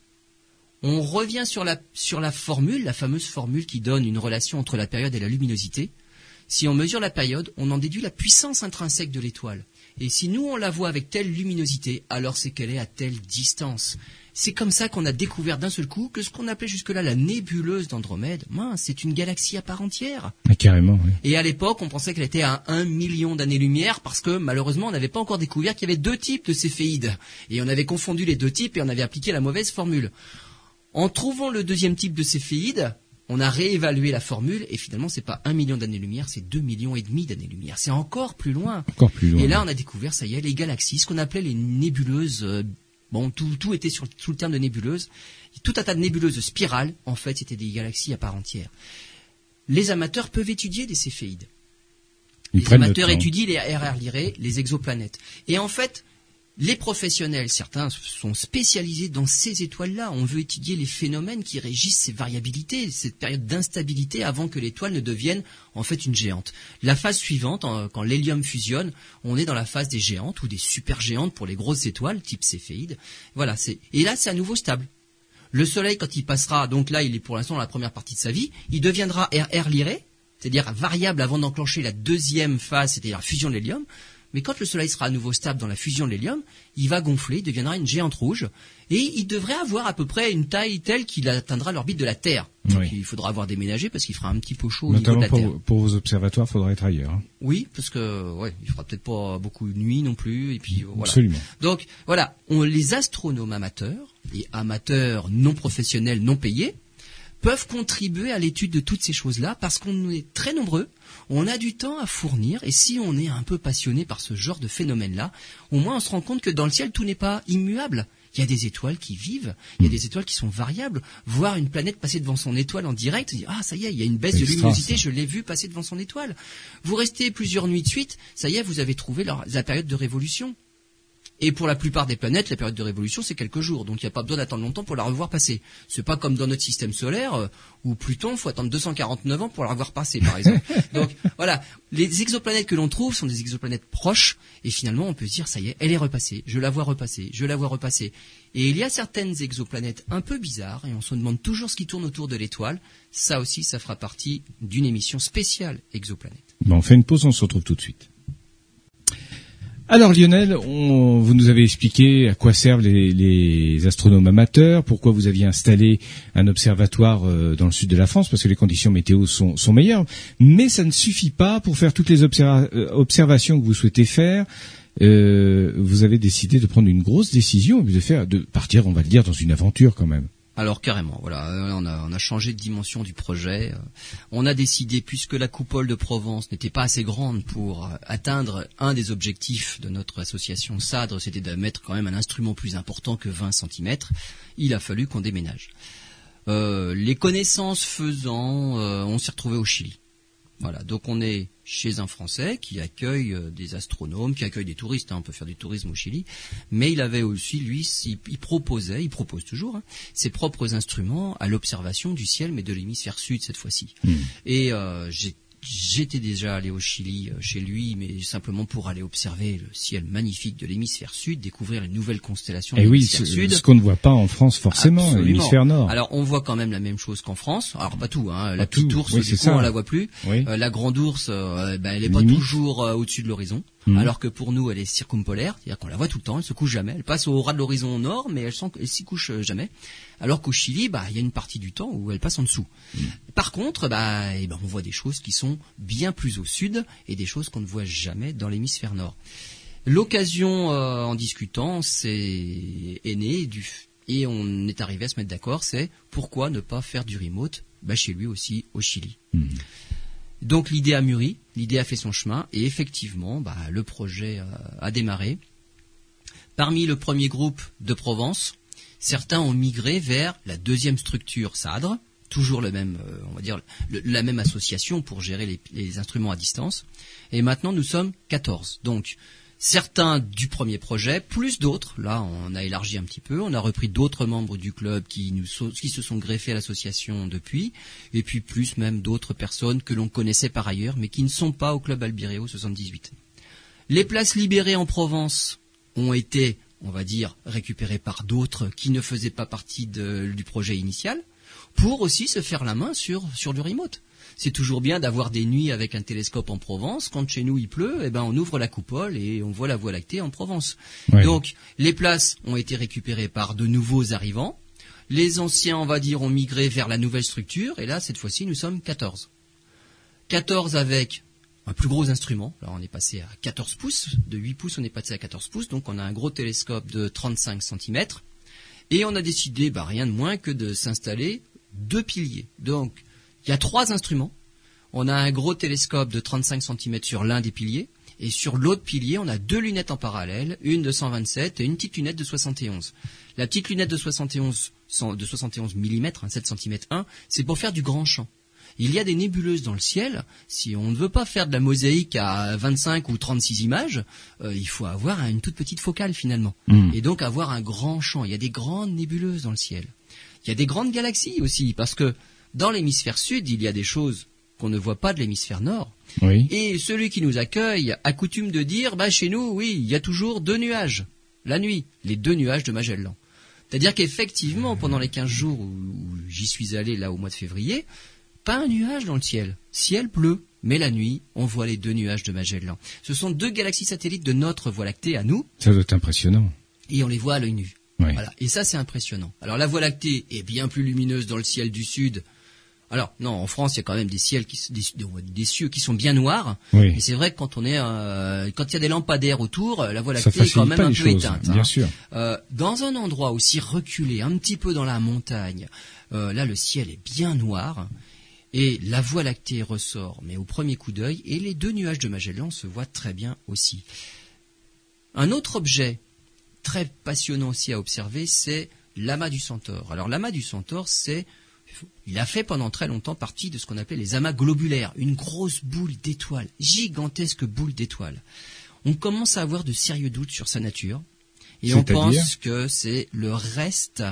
On revient sur la, sur la formule, la fameuse formule qui donne une relation entre la période et la luminosité. Si on mesure la période, on en déduit la puissance intrinsèque de l'étoile. Et si nous on la voit avec telle luminosité, alors c'est qu'elle est à telle distance. C'est comme ça qu'on a découvert d'un seul coup que ce qu'on appelait jusque-là la nébuleuse d'Andromède, c'est une galaxie à part entière. Ah, carrément, oui. Et à l'époque, on pensait qu'elle était à un million d'années-lumière parce que malheureusement, on n'avait pas encore découvert qu'il y avait deux types de céphéides. Et on avait confondu les deux types et on avait appliqué la mauvaise formule. En trouvant le deuxième type de céphéide, on a réévalué la formule et finalement c'est pas un million d'années-lumière, c'est deux millions et demi d'années-lumière. C'est encore plus loin. Encore plus loin. Et là on a découvert, ça y est, les galaxies, ce qu'on appelait les nébuleuses. Bon, tout, était sur, sous le terme de nébuleuse. Tout un tas de nébuleuses spirales, en fait, c'était des galaxies à part entière. Les amateurs peuvent étudier des céphéides. les amateurs étudient les RR Lyrae, les exoplanètes. Et en fait, les professionnels, certains sont spécialisés dans ces étoiles-là. On veut étudier les phénomènes qui régissent ces variabilités, cette période d'instabilité avant que l'étoile ne devienne en fait une géante. La phase suivante, quand l'hélium fusionne, on est dans la phase des géantes ou des supergéantes pour les grosses étoiles, type céphéide. Voilà, et là c'est à nouveau stable. Le Soleil, quand il passera, donc là il est pour l'instant dans la première partie de sa vie, il deviendra RR Lyrae, c'est-à-dire variable avant d'enclencher la deuxième phase, c'est-à-dire la fusion de l'hélium. Mais quand le Soleil sera à nouveau stable dans la fusion de l'hélium, il va gonfler, il deviendra une géante rouge, et il devrait avoir à peu près une taille telle qu'il atteindra l'orbite de la Terre. Donc il faudra avoir déménagé parce qu'il fera un petit peu chaud au niveau de la pour, Terre. pour vos observatoires, il faudra être ailleurs. Hein. Oui, parce que ouais, il fera peut-être pas beaucoup de nuit non plus, et puis voilà. Absolument. Donc voilà, on, les astronomes amateurs et amateurs non professionnels non payés peuvent contribuer à l'étude de toutes ces choses-là parce qu'on est très nombreux on a du temps à fournir et si on est un peu passionné par ce genre de phénomène-là, au moins on se rend compte que dans le ciel tout n'est pas immuable. Il y a des étoiles qui vivent, il y a des étoiles qui sont variables. Voir une planète passer devant son étoile en direct, ah ça y est, il y a une baisse de luminosité, je l'ai vu passer devant son étoile. Vous restez plusieurs nuits de suite, ça y est, vous avez trouvé la période de révolution. Et pour la plupart des planètes, la période de révolution, c'est quelques jours. Donc il n'y a pas besoin d'attendre longtemps pour la revoir passer. C'est pas comme dans notre système solaire, euh, où Pluton, faut attendre 249 ans pour la revoir passer, par exemple. Donc voilà, les exoplanètes que l'on trouve sont des exoplanètes proches, et finalement on peut se dire, ça y est, elle est repassée, je la vois repasser, je la vois repasser. Et il y a certaines exoplanètes un peu bizarres, et on se demande toujours ce qui tourne autour de l'étoile. Ça aussi, ça fera partie d'une émission spéciale exoplanète. on fait une pause, on se retrouve tout de suite. Alors Lionel, vous nous avez expliqué à quoi servent les, astronomes amateurs, pourquoi vous aviez installé un observatoire euh, dans le sud de la France, parce que les conditions météo sont, meilleures, mais ça ne suffit pas pour faire toutes les euh, observations que vous souhaitez faire. Euh, vous avez décidé de prendre une grosse décision, de faire, de partir, on va le dire, dans une aventure quand même. Alors carrément, voilà, euh, on a, changé de dimension du projet. Euh, on a décidé, puisque la coupole de Provence n'était pas assez grande pour euh, atteindre un des objectifs de notre association SADRE, c'était de mettre quand même un instrument plus important que 20 cm, il a fallu qu'on déménage. les connaissances faisant, on s'est retrouvé au Chili. Voilà, donc on est chez un Français qui accueille euh, des astronomes, qui accueille des touristes. Hein, on peut faire du tourisme au Chili, mais il avait aussi lui, il, proposait, il propose toujours hein, ses propres instruments à l'observation du ciel, mais de l'hémisphère sud cette fois-ci. Hmm. Et euh, j'ai J'étais déjà allé au Chili euh, chez lui, mais simplement pour aller observer le ciel magnifique de l'hémisphère sud, découvrir les nouvelles constellations de eh oui, sud. Ce qu'on ne voit pas en France forcément, l'hémisphère nord. Alors on voit quand même la même chose qu'en France. Alors pas tout, hein. la petite ours, du coup, on la voit plus. Euh, la grande ours, euh, ben, elle est pas toujours au-dessus de l'horizon. Mhm. alors que pour nous elle est circumpolaire, c'est-à-dire qu'on la voit tout le temps, elle se couche jamais, elle passe au ras de l'horizon nord, mais elle, s'y couche jamais. Alors qu'au Chili, bah il y a une partie du temps où elle passe en dessous. Mhm. Par contre, bah ben, on voit des choses qui sont bien plus au sud et des choses qu'on ne voit jamais dans l'hémisphère nord. L'occasion, euh, en discutant, c'est est née du et on est arrivé à se mettre d'accord. C'est pourquoi ne pas faire du remote bah, chez lui aussi au Chili. Hmm. Donc l'idée a mûri, l'idée a fait son chemin et effectivement, bah, le projet euh, a démarré. Parmi le premier groupe de Provence, certains ont migré vers la deuxième structure Sadre, toujours euh, la même association pour gérer les, les instruments à distance. Et maintenant, nous sommes 14. Donc, certains du premier projet, plus d'autres. Là, on a élargi un petit peu. On a repris d'autres membres du club qui, nous qui se sont greffés à l'association depuis. Et puis plus même d'autres personnes que l'on connaissait par ailleurs, mais qui ne sont pas au club Albireo 78. Les places libérées en Provence ont été, on va dire, récupérées par d'autres qui ne faisaient pas partie du projet initial, pour aussi se faire la main sur, sur du remote. C'est toujours bien d'avoir des nuits avec un télescope en Provence. Quand chez nous il pleut, eh ben on ouvre la coupole et on voit la Voie lactée en Provence. Ouais. Donc les places ont été récupérées par de nouveaux arrivants. Les anciens, on va dire, ont migré vers la nouvelle structure. Et là, cette fois-ci, nous sommes 14. 14 avec un plus gros instrument. Là, on est passé à 14 pouces. De 8 pouces, on est passé à 14 pouces. Donc, on a un gros télescope de 35 cm. Et on a décidé, bah, rien de moins que de s'installer deux piliers. Donc, il y a trois instruments. On a un gros télescope de 35 cm sur l'un des piliers. Et sur l'autre pilier, on a deux lunettes en parallèle, une de 127 et une petite lunette de 71. La petite lunette de 71, cent- de 71 mm, 7 cm 1, c'est pour faire du grand champ. Il y a des nébuleuses dans le ciel. Si on ne veut pas faire de la mosaïque à 25 ou 36 images, euh, il faut avoir une toute petite focale finalement. Hmm. Et donc avoir un grand champ. Il y a des grandes nébuleuses dans le ciel. Il y a des grandes galaxies aussi, parce que dans l'hémisphère sud, il y a des choses qu'on ne voit pas de l'hémisphère nord. Oui. Et celui qui nous accueille a coutume de dire, bah chez nous, oui, il y a toujours deux nuages. La nuit, les deux nuages de Magellan. C'est-à-dire qu'effectivement, pendant les 15 jours où, j'y suis allé, là, au mois de février, pas un nuage dans le ciel. Ciel bleu. Mais la nuit, on voit les deux nuages de Magellan. Ce sont deux galaxies satellites de notre Voie lactée à nous, Ça doit être impressionnant. et on les voit à l'œil nu. Voilà. Et ça, c'est impressionnant. Alors, la Voie lactée est bien plus lumineuse dans le ciel du sud. Alors, non, en France, il y a quand même des ciels, qui, des, des cieux qui sont bien noirs. Oui. Et c'est vrai que quand on est, euh, quand il y a des lampadaires autour, la Voie lactée est quand même un peu choses, éteinte. hein. bien sûr. Euh, dans un endroit aussi reculé, un petit peu dans la montagne, euh, là le ciel est bien noir et la Voie lactée ressort, mais au premier coup d'œil, et les deux nuages de Magellan se voient très bien aussi. Un autre objet très passionnant aussi à observer, c'est l'amas du Centaure. Alors l'amas du Centaure, c'est il a fait pendant très longtemps partie de ce qu'on appelait les amas globulaires, une grosse boule d'étoiles, gigantesque boule d'étoiles. On commence à avoir de sérieux doutes sur sa nature, et on pense que c'est le reste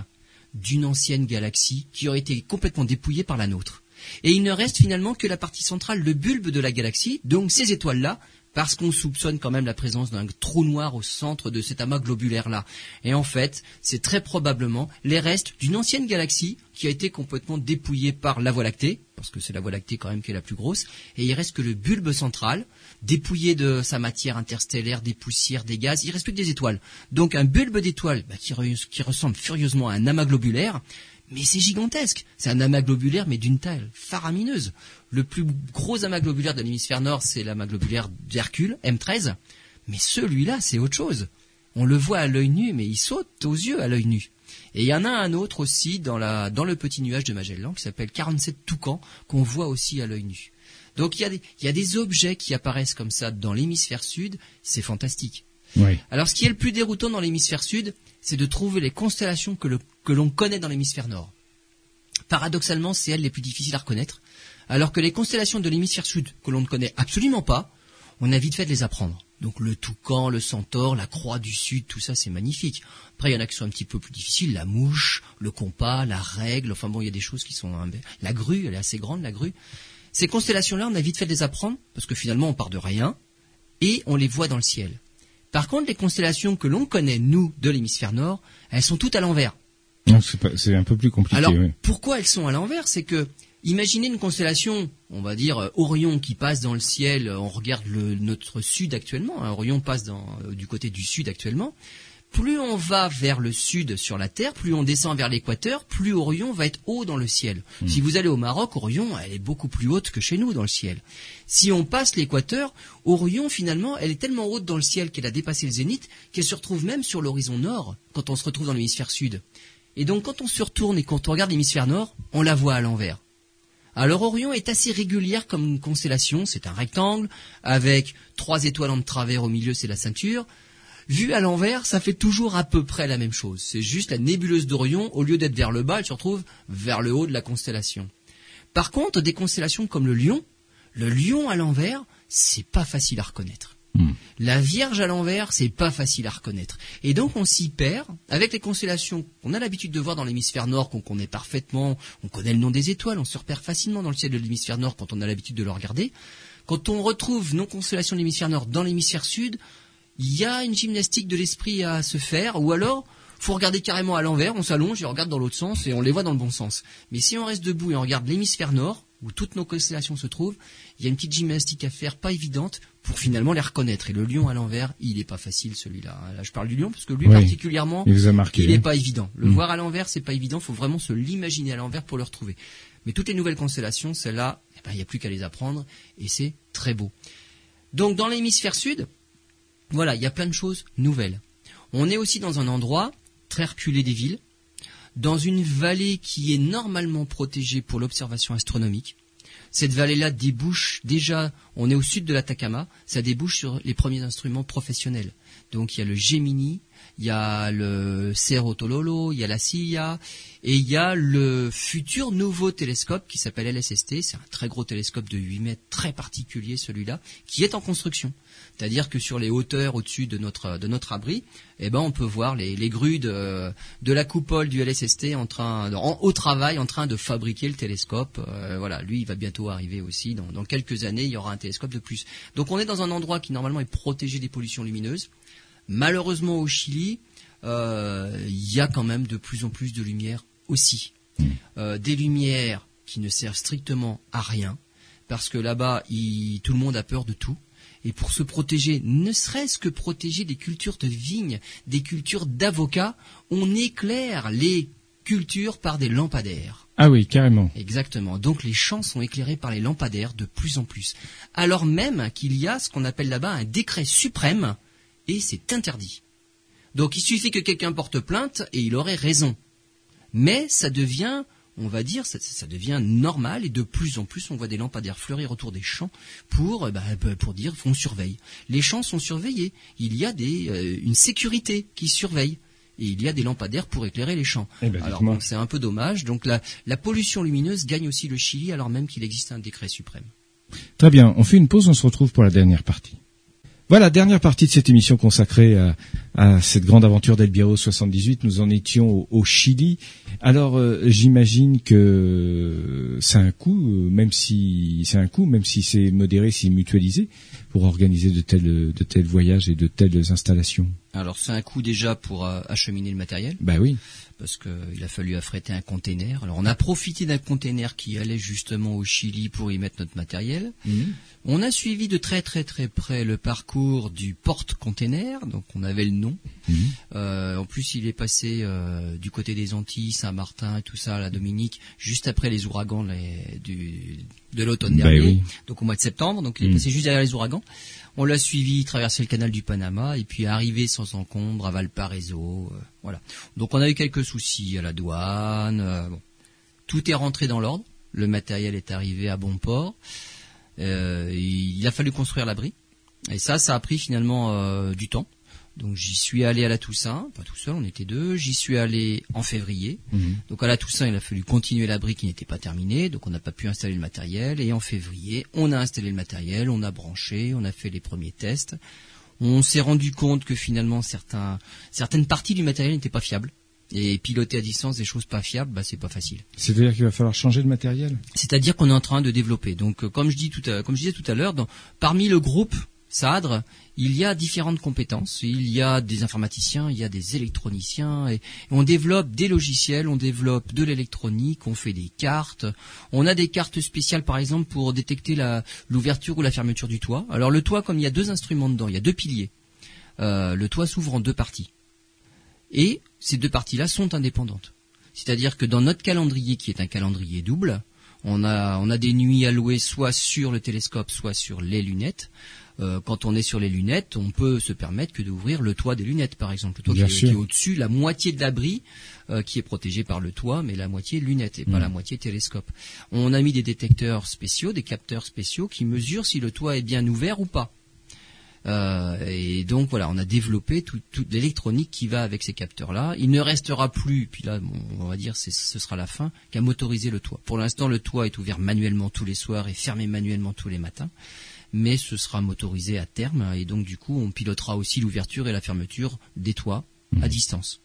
d'une ancienne galaxie qui aurait été complètement dépouillée par la nôtre. Et il ne reste finalement que la partie centrale, le bulbe de la galaxie, donc ces étoiles-là, parce qu'on soupçonne quand même la présence d'un trou noir au centre de cet amas globulaire-là. Et en fait, c'est très probablement les restes d'une ancienne galaxie qui a été complètement dépouillée par la Voie lactée, parce que c'est la Voie lactée quand même qui est la plus grosse, et il reste que le bulbe central, dépouillé de sa matière interstellaire, des poussières, des gaz, il reste que des étoiles. Donc un bulbe d'étoiles bah, qui ressemble furieusement à un amas globulaire, mais c'est gigantesque. C'est un amas globulaire, mais d'une taille faramineuse. Le plus gros amas globulaire de l'hémisphère nord, c'est l'amas globulaire d'Hercule, M13. Mais celui-là, c'est autre chose. On le voit à l'œil nu, mais il saute aux yeux à l'œil nu. Et il y en a un autre aussi dans, la, dans le petit nuage de Magellan qui s'appelle 47 toucans, qu'on voit aussi à l'œil nu. Donc il y, a des, il y a des objets qui apparaissent comme ça dans l'hémisphère sud, c'est fantastique. Oui. Alors, ce qui est le plus déroutant dans l'hémisphère sud, c'est de trouver les constellations que, l'on connaît dans l'hémisphère nord. Paradoxalement, c'est elles les plus difficiles à reconnaître, alors que les constellations de l'hémisphère sud, que l'on ne connaît absolument pas, on a vite fait de les apprendre. Donc le toucan, le centaure, la croix du sud, tout ça c'est magnifique. Après il y en a qui sont un petit peu plus difficiles, la mouche, le compas, la règle, enfin bon il y a des choses qui sont... La grue, elle est assez grande la grue. Ces constellations-là, on a vite fait de les apprendre, parce que finalement on part de rien, et on les voit dans le ciel. Par contre, les constellations que l'on connaît, nous, de l'hémisphère nord, elles sont toutes à l'envers. C'est un peu plus compliqué. Alors, oui. pourquoi elles sont à l'envers? C'est que, imaginez une constellation, on va dire euh, Orion qui passe dans le ciel, euh, on regarde le, notre sud actuellement, hein, Orion passe dans, euh, du côté du sud actuellement. Plus on va vers le sud sur la Terre, plus on descend vers l'équateur, plus Orion va être haut dans le ciel. Hmm. Si vous allez au Maroc, Orion, elle est beaucoup plus haute que chez nous dans le ciel. Si on passe l'équateur, Orion, finalement, elle est tellement haute dans le ciel qu'elle a dépassé le zénith qu'elle se retrouve même sur l'horizon nord quand on se retrouve dans l'hémisphère sud. Et donc quand on se retourne et quand on regarde l'hémisphère nord, on la voit à l'envers. Alors Orion est assez régulière comme une constellation, c'est un rectangle, avec trois étoiles en travers au milieu, c'est la ceinture. Vu à l'envers, ça fait toujours à peu près la même chose. C'est juste la nébuleuse d'Orion, au lieu d'être vers le bas, elle se retrouve vers le haut de la constellation. Par contre, des constellations comme le lion, le lion à l'envers, c'est pas facile à reconnaître. La Vierge à l'envers, c'est pas facile à reconnaître. Et donc on s'y perd avec les constellations qu'on a l'habitude de voir dans l'hémisphère nord, qu'on connaît parfaitement, on connaît le nom des étoiles, on se repère facilement dans le ciel de l'hémisphère nord quand on a l'habitude de le regarder. Quand on retrouve nos constellations de l'hémisphère nord dans l'hémisphère sud, il y a une gymnastique de l'esprit à se faire, ou alors faut regarder carrément à l'envers, on s'allonge et on regarde dans l'autre sens et on les voit dans le bon sens. Mais si on reste debout et on regarde l'hémisphère nord, où toutes nos constellations se trouvent, il y a une petite gymnastique à faire, pas évidente, pour finalement les reconnaître. Et le lion à l'envers, il n'est pas facile celui-là. Là, je parle du lion parce que lui Oui. particulièrement, Il vous a marqué. il n'est hein. pas évident. Le Mm. voir à l'envers, c'est pas évident. faut vraiment se l'imaginer à l'envers pour le retrouver. Mais toutes les nouvelles constellations, celles-là, eh ben, il n'y a plus qu'à les apprendre et c'est très beau. Donc dans l'hémisphère sud, voilà, il y a plein de choses nouvelles. On est aussi dans un endroit très reculé des villes, dans une vallée qui est normalement protégée pour l'observation astronomique. Cette vallée-là débouche déjà, on est au sud de l'Atacama, ça débouche sur les premiers instruments professionnels. Donc il y a le Gemini, il y a le Cerro Tololo, il y a la Silla, et il y a le futur nouveau télescope qui s'appelle LSST. C'est un très gros télescope de 8 mètres, très particulier celui-là, qui est en construction. C'est-à-dire que sur les hauteurs au-dessus de notre abri, eh ben on peut voir les, grues de, la coupole du LSST en train au travail en train de fabriquer le télescope. Euh, voilà, lui il va bientôt arriver aussi. Dans, quelques années, il y aura un télescope de plus. Donc on est dans un endroit qui normalement est protégé des pollutions lumineuses. Malheureusement au Chili, euh, il y a quand même de plus en plus de lumière aussi. Euh, des lumières qui ne servent strictement à rien, parce que là-bas, tout le monde a peur de tout. Et pour se protéger, ne serait-ce que protéger des cultures de vignes, des cultures d'avocats, on éclaire les cultures par des lampadaires. Ah oui, carrément. Exactement. Donc les champs sont éclairés par les lampadaires de plus en plus. Alors même qu'il y a ce qu'on appelle là-bas un décret suprême, et c'est interdit. Donc il suffit que quelqu'un porte plainte et il aurait raison. Mais ça devient, on va dire, ça, ça devient normal et de plus en plus on voit des lampadaires fleurir autour des champs pour, euh, bah, bah, pour dire qu'on surveille. Les champs sont surveillés. Il y a des, euh, une sécurité qui surveille. Et il y a des lampadaires pour éclairer les champs. Eh ben, Alors bon, c'est un peu dommage. Donc la, la pollution lumineuse gagne aussi le Chili alors même qu'il existe un décret suprême. Très bien, on fait une pause, on se retrouve pour la dernière partie. Voilà, dernière partie de cette émission consacrée à, cette grande aventure d'Elbiro 78. Nous en étions au, au Chili. Alors, euh, j'imagine que c'est un coût, euh, même si c'est un coût, même si c'est modéré, si mutualisé, pour organiser de tels, de tels voyages et de telles installations. Alors c'est un coût déjà pour euh, acheminer le matériel. Bah oui. parce qu'il a fallu affréter un container. Alors on a profité d'un container qui allait justement au Chili pour y mettre notre matériel. On a suivi de très très très près le parcours du porte-container, donc on avait le nom. Euh, en plus il est passé euh, du côté des Antilles, Saint-Martin et tout ça, la Dominique, juste après les ouragans les- du, de l'automne Bah dernier, oui. donc au mois de septembre, donc il est Mm. passé juste derrière les ouragans. On l'a suivi, traverser le canal du Panama et puis arrivé sans encombre à Valparaiso. euh, voilà. Donc on a eu quelques soucis à la douane. euh, bon. Tout est rentré dans l'ordre. Le matériel est arrivé à bon port. Euh, il a fallu construire l'abri. Et ça, ça a pris finalement du temps. Donc j'y suis allé à la Toussaint, pas tout seul, on était deux. J'y suis allé en février. Mhm. Donc à la Toussaint, il a fallu continuer l'abri qui n'était pas terminé, donc on n'a pas pu installer le matériel. Et en février, on a installé le matériel, on a branché, on a fait les premiers tests. On s'est rendu compte que finalement certains, certaines parties du matériel n'étaient pas fiables. Et piloter à distance des choses pas fiables, bah, c'est pas facile. C'est-à-dire qu'il va falloir changer de matériel? C'est-à-dire qu'on est en train de développer. Donc, euh, comme je dis tout à, comme je disais tout à l'heure, parmi le groupe SADRE, il y a différentes compétences. Il y a des informaticiens, il y a des électroniciens, on développe des logiciels, on développe de l'électronique, on fait des cartes. On a des cartes spéciales, par exemple, pour détecter l'ouverture ou la fermeture du toit. Alors, le toit, comme il y a deux instruments dedans, il y a deux piliers. euh, le toit s'ouvre en deux parties. Et ces deux parties-là sont indépendantes. C'est-à-dire que dans notre calendrier, qui est un calendrier double, on a, on a des nuits allouées soit sur le télescope, soit sur les lunettes. Euh, quand on est sur les lunettes, on peut se permettre que d'ouvrir le toit des lunettes, par exemple, le toit Bien qui, sûr. qui est au-dessus, la moitié de l'abri euh, qui est protégé par le toit, mais la moitié lunettes et pas Mm. la moitié télescope. On a mis des détecteurs spéciaux, des capteurs spéciaux qui mesurent si le toit est bien ouvert ou pas. Euh, et donc voilà, on a développé tout- toute l'électronique qui va avec ces capteurs-là. Il ne restera plus, puis là, bon, on va dire, c'est- ce sera la fin, qu'à motoriser le toit. Pour l'instant, le toit est ouvert manuellement tous les soirs et fermé manuellement tous les matins, mais ce sera motorisé à terme, et donc du coup, on pilotera aussi l'ouverture et la fermeture des toits à distance.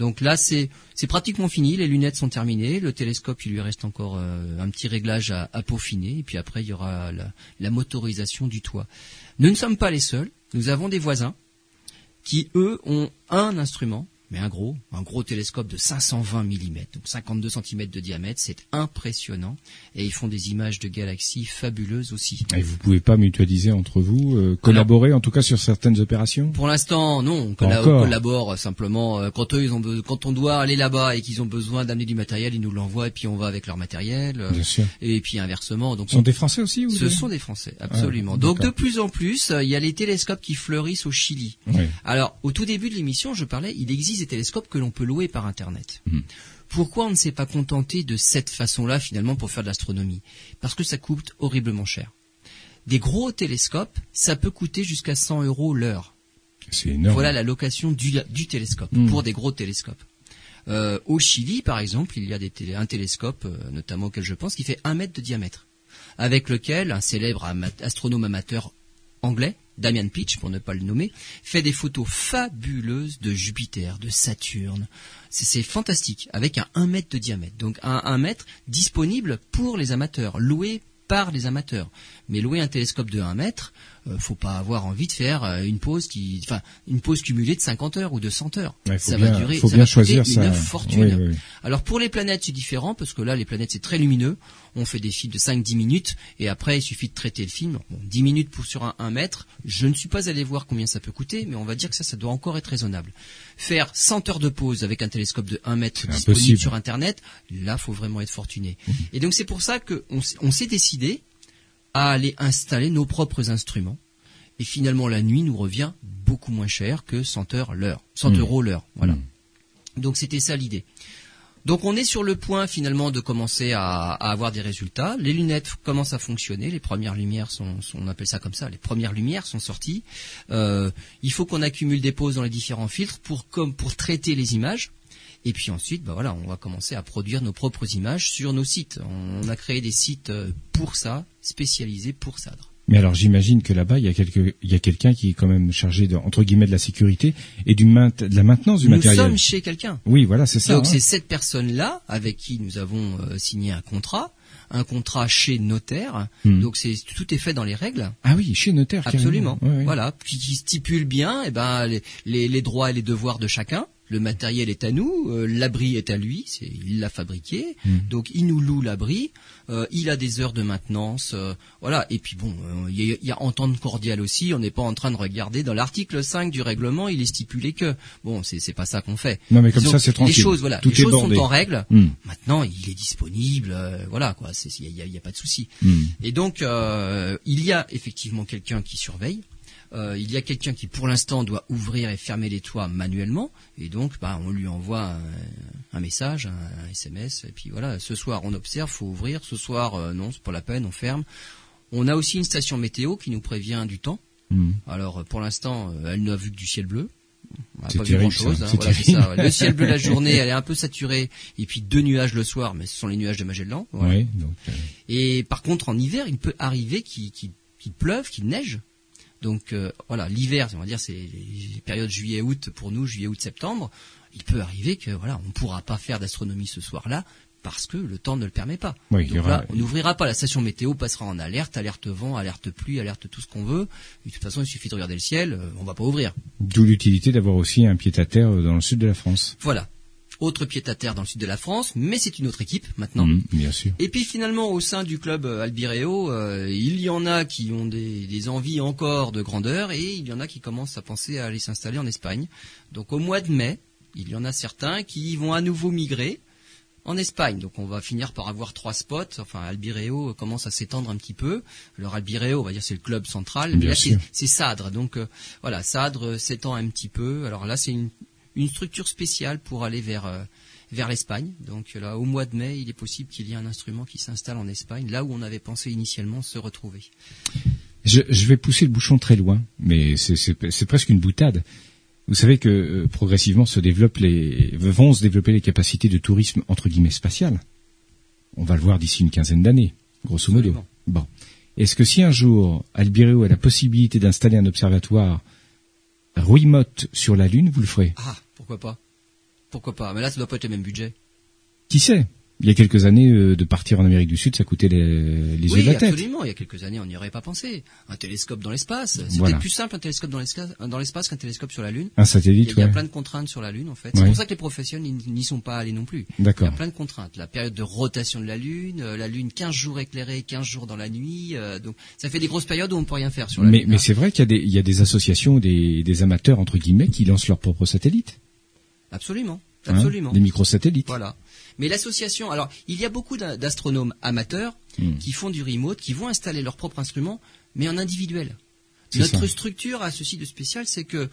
Donc là, c'est c'est pratiquement fini. Les lunettes sont terminées. Le télescope, il lui reste encore euh, un petit réglage à, à peaufiner. Et puis après, il y aura la, la motorisation du toit. Nous ne sommes pas les seuls. Nous avons des voisins qui, eux, ont un instrument, mais un gros, un gros télescope de 520 mm, donc 52 cm de diamètre. C'est impressionnant. Et ils font des images de galaxies fabuleuses aussi. Et vous pouvez pas mutualiser entre vous, euh, collaborer en tout cas sur certaines opérations? Pour l'instant, non. On, colla- collabore simplement euh, quand eux, ils ont quand on doit aller là-bas et qu'ils ont besoin d'amener du matériel, ils nous l'envoient et puis on va avec leur matériel. euh, Bien sûr. et puis inversement. Donc Ce sont des Français aussi ou ce sont des Français, absolument. Ah, Donc de plus en plus, euh, il y a les télescopes qui fleurissent au Chili. Alors, au tout début de l'émission, je parlais, il existe des télescopes que l'on peut louer par Internet. Mhm. Pourquoi on ne s'est pas contenté de cette façon-là, finalement, pour faire de l'astronomie? Parce que ça coûte horriblement cher. Des gros télescopes, ça peut coûter jusqu'à 100 euros l'heure. C'est énorme. Voilà la location du, du télescope, Mhm. pour des gros télescopes. Euh, au Chili, par exemple, il y a des télé- un télescope, euh, notamment auquel je pense, qui fait un mètre de diamètre, avec lequel un célèbre ama- astronome amateur anglais, Damian Pitch, pour ne pas le nommer, fait des photos fabuleuses de Jupiter, de Saturne. C'est fantastique, avec un 1 mètre de diamètre. Donc un 1 mètre disponible pour les amateurs, loué par les amateurs. Mais louer un télescope de 1 mètre, euh, faut pas avoir envie de faire euh, une pause qui, enfin, une pause cumulée de 50 heures ou de 100 heures. Ouais, ça bien, va durer, faut ça bien va coûter choisir une ça. fortune. Oui, oui. Alors pour les planètes, c'est différent parce que là, les planètes, c'est très lumineux. On fait des films de 5-10 minutes et après, il suffit de traiter le film. Bon, 10 minutes pour sur un 1 mètre. Je ne suis pas allé voir combien ça peut coûter, mais on va dire que ça, ça doit encore être raisonnable. Faire 100 heures de pause avec un télescope de 1 mètre disponible impossible. sur Internet, là, faut vraiment être fortuné. Et donc c'est pour ça qu'on on s'est décidé à aller installer nos propres instruments. Et finalement, la nuit nous revient beaucoup moins cher que 100 heures l'heure, 100 Mm. euros l'heure. Voilà. Mm. Donc c'était ça l'idée. Donc on est sur le point finalement de commencer à, à avoir des résultats. Les lunettes commencent à fonctionner, les premières lumières sont, sont- on appelle ça comme ça, les premières lumières sont sorties. Euh, il faut qu'on accumule des pauses dans les différents filtres pour comme pour traiter les images. Et puis ensuite, bah voilà, on va commencer à produire nos propres images sur nos sites. On a créé des sites euh, pour ça, spécialisés pour ça. Mais alors j'imagine que là-bas il y a quelque, il y a quelqu'un qui est quand même chargé de, entre guillemets de la sécurité et du maint- de la maintenance du Nous matériel. sommes chez quelqu'un. Oui, voilà, c'est ça. Donc hein. c'est cette personne-là avec qui nous avons euh, signé un contrat, un contrat chez notaire. Hmm. Donc c'est tout est fait dans les règles. Ah oui, chez notaire. Absolument. Ouais, ouais. Voilà, qui, qui stipule bien eh ben les, les, les droits et les devoirs de chacun. Le matériel est à nous, euh, l'abri est à lui, c'est il l'a fabriqué, Mm. donc il nous loue l'abri, euh, il a des heures de maintenance, euh, voilà. Et puis bon, il y, a, il y a entente cordiale aussi. On n'est pas en train de regarder dans l'article 5 du règlement, il est stipulé que bon, c'est c'est pas ça qu'on fait. Non, mais comme Disons ça, c'est tranquille. Les choses, voilà, Tout les choses bordé. sont en règle. Hmm, Maintenant, il est disponible, voilà quoi. Il y a, y a pas de souci. hmm. Et donc, il y a effectivement quelqu'un qui surveille. Euh, il y a quelqu'un qui, pour l'instant, doit ouvrir et fermer les toits manuellement. Et donc, bah, on lui envoie un, un message, un, SMS. Et puis voilà, ce soir, on observe, faut ouvrir. Ce soir, euh, non, c'est pas la peine, on ferme. On a aussi une station météo qui nous prévient du temps. Hmm. Alors, euh, pour l'instant, euh, elle n'a vu que du ciel bleu. On n'a pas vu grand chose. Voilà, ça, ouais. Le ciel bleu la journée, elle est un peu saturée. Et puis deux nuages le soir, mais ce sont les nuages de Magellan. Voilà. Ouais, donc, euh, Et par contre, en hiver, il peut arriver qu'il pleuve, qu'il neige. Donc euh, voilà, l'hiver, on va dire, c'est les périodes juillet-août pour nous, juillet-août-septembre. Il peut arriver que voilà, on ne pourra pas faire d'astronomie ce soir-là parce que le temps ne le permet pas. Oui, il y Donc aura- là, on n'ouvrira pas la station météo, passera en alerte, alerte vent, alerte pluie, alerte tout ce qu'on veut. Et de toute façon, il suffit de regarder le ciel, euh, on va pas ouvrir. D'où l'utilité d'avoir aussi un pied-à-terre dans le sud de la France. Voilà. Autre pied à terre dans le sud de la France, mais c'est une autre équipe maintenant. Hmm, bien sûr. Et puis finalement, au sein du club euh, Albireo, euh, il y en a qui ont des, des envies encore de grandeur et il y en a qui commencent à penser à aller s'installer en Espagne. Donc au mois de mai, il y en a certains qui vont à nouveau migrer en Espagne. Donc on va finir par avoir trois spots. Enfin, Albireo commence à s'étendre un petit peu. Alors Albireo, on va dire c'est le club central. Bien là, sûr. c'est c'est Sadre. Donc euh, voilà, Sadre s'étend un petit peu. Alors là, c'est une, une structure spéciale pour aller vers euh, vers l'Espagne. Donc là, au mois de mai, il est possible qu'il y ait un instrument qui s'installe en Espagne, là où on avait pensé initialement se retrouver. Je, je vais pousser le bouchon très loin, mais c'est- presque une boutade. Vous savez que euh, progressivement se développent les, vont se développer les capacités de tourisme entre guillemets spatial. On va le voir d'ici une quinzaine d'années, grosso modo. Absolument. Bon. Est-ce que si un jour Albireo a la possibilité d'installer un observatoire remote sur la Lune, vous le ferez? Ah, pourquoi pas? Pourquoi pas? Mais là, ça doit pas être le même budget. Qui sait? Il y a quelques années, euh, de partir en Amérique du Sud, ça coûtait les, les yeux de la tête. absolument. Il y a quelques années, on n'y aurait pas pensé. Un télescope dans l'espace, c'était Voilà. plus simple un télescope dans l'espace dans l'espace qu'un télescope sur la Lune. Un Il y, satellite, a, il y a plein de contraintes sur la Lune, en fait. Ouais. C'est pour ça que les professionnels n'y- sont pas allés non plus. Il y D'accord. a plein de contraintes. La période de rotation de la Lune, euh, la Lune 15 jours éclairée, 15 jours dans la nuit. euh, donc, ça fait des grosses périodes où on peut rien faire sur la Mais, Lune. mais hein. c'est vrai qu'il y a des, il y a des associations, des, des amateurs entre guillemets, qui lancent leurs propres satellites, Absolument, hein, absolument. des microsatellites. Voilà. Mais l'association, alors il y a beaucoup d'a- d'astronomes amateurs Hmm. qui font du remote, qui vont installer leur propre instrument, mais en individuel. Notre ça. structure a ceci de spécial, c'est que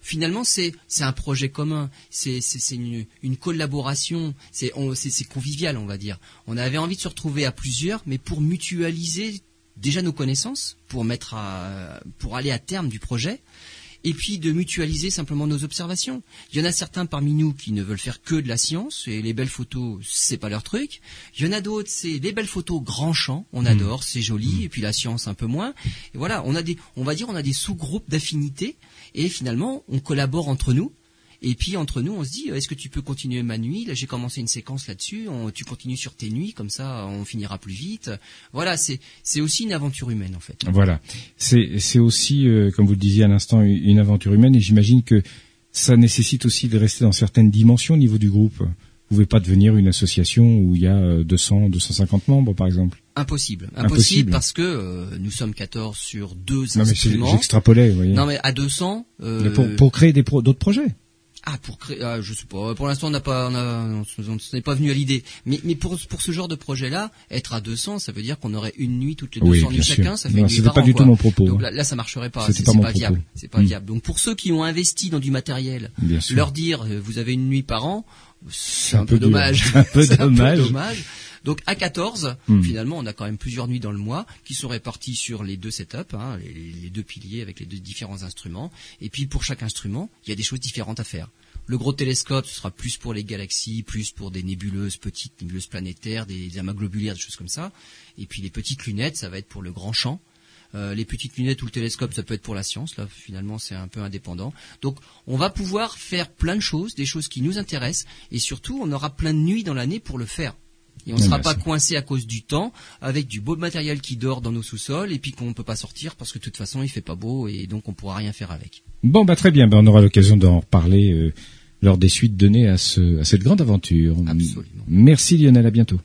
finalement c'est un projet commun, c'est une, une collaboration, c'est on- c'est c'est convivial on va dire. On avait envie de se retrouver à plusieurs, mais pour mutualiser déjà nos connaissances, pour mettre à pour aller à terme du projet et puis de mutualiser simplement nos observations. Il y en a certains parmi nous qui ne veulent faire que de la science et les belles photos, c'est pas leur truc. Il y en a d'autres, c'est les belles photos grand champ, on adore, c'est joli, et puis la science un peu moins. Et voilà, on a des, on va dire, on a des sous-groupes d'affinités et finalement on collabore entre nous. Et puis entre nous, on se dit, est-ce que tu peux continuer ma nuit? Là, j'ai commencé une séquence là-dessus. Tu continues sur tes nuits, comme ça, on finira plus vite. Voilà, c'est c'est aussi une aventure humaine en fait. Voilà. C'est, c'est aussi, euh, comme vous le disiez à l'instant, une aventure humaine, et j'imagine que ça nécessite aussi de rester dans certaines dimensions au niveau du groupe. Vous pouvez pas devenir une association où il y a euh, 200, 250 membres, par exemple. Impossible. Impossible. Impossible parce que euh, nous sommes 14 sur deux Non, mais instruments. j'extrapolais, vous voyez. Non mais à 200. euh, Mais pour, pour créer des pro- d'autres projets. Ah pour créer. Ah, je sais pas. Pour l'instant on n'a pas. On a, on, n'est pas venu à l'idée. Mais, mais pour pour ce genre de projet-là, être à 200, ça veut dire qu'on aurait une nuit toutes les 200 Oui, nuits sûr. chacun. Ça fait Non, une nuit c'était par pas an, du tout mon propos, Donc hein. là, là, ça marcherait pas. C'est pas pas viable. C'est pas Mm. viable. Donc pour ceux qui ont investi dans du matériel, Bien sûr. leur dire euh, vous avez une nuit par an, c'est un un, peu peu dommage. C'est un peu dommage. Donc à 14, Hmm. finalement, on a quand même plusieurs nuits dans le mois qui sont réparties sur les deux setups, hein, les, les deux piliers avec les deux différents instruments. Et puis pour chaque instrument, il y a des choses différentes à faire. Le gros télescope, ce sera plus pour les galaxies, plus pour des nébuleuses petites, nébuleuses planétaires, des amas globulaires, des choses comme ça. Et puis les petites lunettes, ça va être pour le grand champ. Euh, les petites lunettes ou le télescope, ça peut être pour la science. Là, finalement, c'est un peu indépendant. Donc, on va pouvoir faire plein de choses, des choses qui nous intéressent, et surtout, on aura plein de nuits dans l'année pour le faire. Et on ne sera bah, pas coincé à cause du temps, avec du beau matériel qui dort dans nos sous-sols, et puis qu'on ne peut pas sortir parce que de toute façon, il fait pas beau, et donc on pourra rien faire avec. Bon, bah très bien. Ben, on aura l'occasion d'en reparler euh, lors des suites données à, ce, à cette grande aventure. Absolument. Merci Lionel, à bientôt.